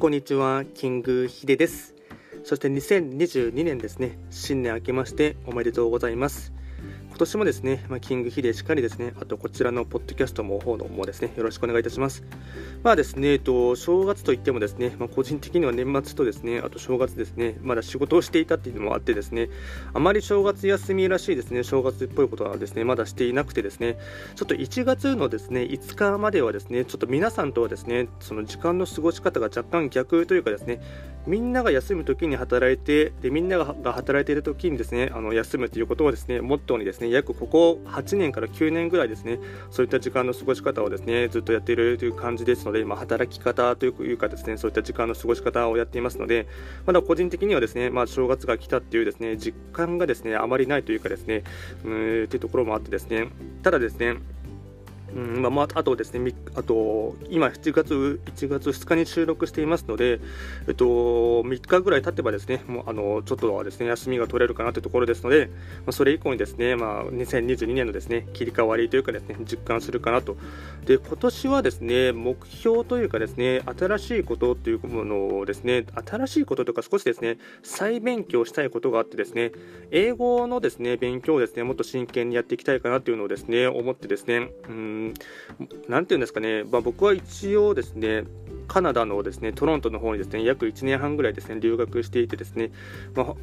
こんにちは、キングヒデです。そして2022年ですね、新年明けましておめでとうございます。今年もですね、まあ、キングヒデしかりですね、あとこちらのポッドキャストも方のもですね、よろしくお願いいたします。まあですね、えっと、正月といってもですね、まあ、個人的には年末とですね、あと正月ですね、まだ仕事をしていたっていうのもあってですね、あまり正月休みらしいですね、正月っぽいことはですね、まだしていなくてですね、ちょっと1月のですね、5日まではですね、ちょっと皆さんとはですね、その時間の過ごし方が若干逆というかですね、みんなが休む時に働いて、でみんなが働いている時にですね、あの休むということをですね、モットーにですね、約ここ8年から9年ぐらいですね、そういった時間の過ごし方をですね、ずっとやっているという感じですので、ま、働き方というかですね、そういった時間の過ごし方をやっていますので、まだ個人的にはですね、まあ、正月が来たっていうですね、実感がですね、あまりないというかですね、うーというところもあってですね、ただですね、うんまあ、あとですね、あと今7月、1月2日に収録していますので、えっと、3日ぐらい経てばですね、もうあのちょっとはですね休みが取れるかなというところですので、まあ、それ以降にですね、まあ、2022年のですね切り替わりというかですね実感するかなと。で今年はですね目標というかですね新しいことというものをですね新しいこととか少しですね再勉強したいことがあってですね英語のですね勉強をですねもっと真剣にやっていきたいかなというのをですね思ってですねうん何て言うんですかね、まあ、僕は一応ですね、カナダのですねトロントの方にですね約1年半ぐらいですね留学していてですね、まあ、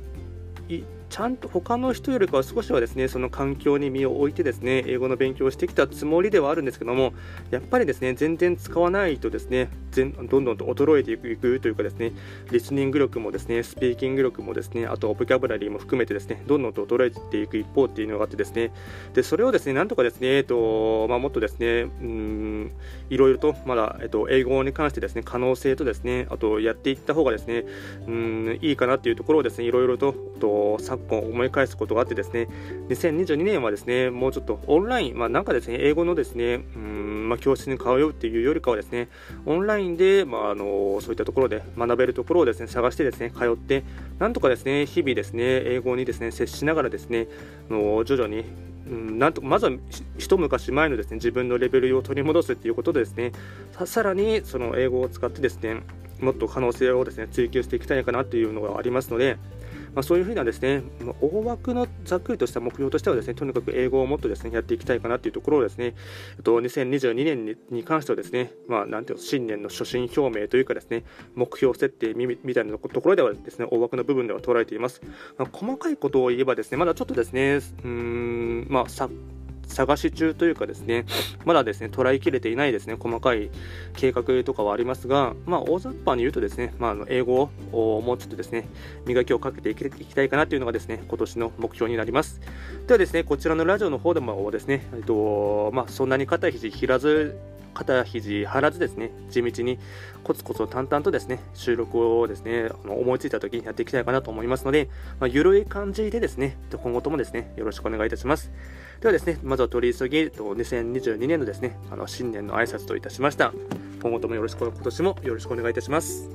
ちゃんと他の人よりかは少しはですねその環境に身を置いてですね英語の勉強をしてきたつもりではあるんですけどもやっぱりですね全然使わないとですねどんどんと衰えていくというかですねリスニング力もですねスピーキング力もですねあとボキャブラリーも含めてですねどんどんと衰えていく一方っていうのがあってですねでそれをですねなんとかですねえっとまあ、もっとですねうんいろいろとまだえっと英語に関してですね可能性とですねあとやっていった方がですねうんいいかなっていうところをですねいろいろとと昨今思い返すことがあってですね2022年はですねもうちょっとオンライン、まあ、なんかですね英語のですねうん、まあ、教室に通うっていうよりかはですねオンラインで、まあ、あのそういったところで学べるところをですね探してですね通ってなんとかですね日々ですね英語にですね接しながらですねの徐々にうん、なんとまずは一昔前のですね自分のレベルを取り戻すということでですねさらにその英語を使ってですねもっと可能性をですね追求していきたいかなというのがありますので、まあ、そういうふうなですね、まあ、大枠のざっくりとした目標としてはですね、とにかく英語をもっとですね、やっていきたいかなというところをですね、えっと、2022年に関してはですね、まあ、なんていうの、新年の初心表明というかですね、目標設定みみたいなところではですね、大枠の部分では捉えています。まあ、細かいことを言えばですね、まだちょっとですね、うん、まあ、さ探し中というかですね、まだですね、捉えきれていないですね、細かい計画とかはありますが、まあ、大雑把に言うとですね、まあ、英語をもうちょっとですね、磨きをかけていきたいかなというのがですね、今年の目標になります。ではですね、こちらのラジオの方でもですね、えっと、まあ、そんなに肩肘切らず、肩肘張らずですね、地道にコツコツ淡々とですね、収録をですね、あの思いついた時にやっていきたいかなと思いますので、まあ、ゆるい感じでですね、今後ともですね、よろしくお願いいたします。ではですね、まずは取り急ぎ、2022年のですね、あの新年の挨拶といたしました。今後ともよろしく、今年もよろしくお願いいたします。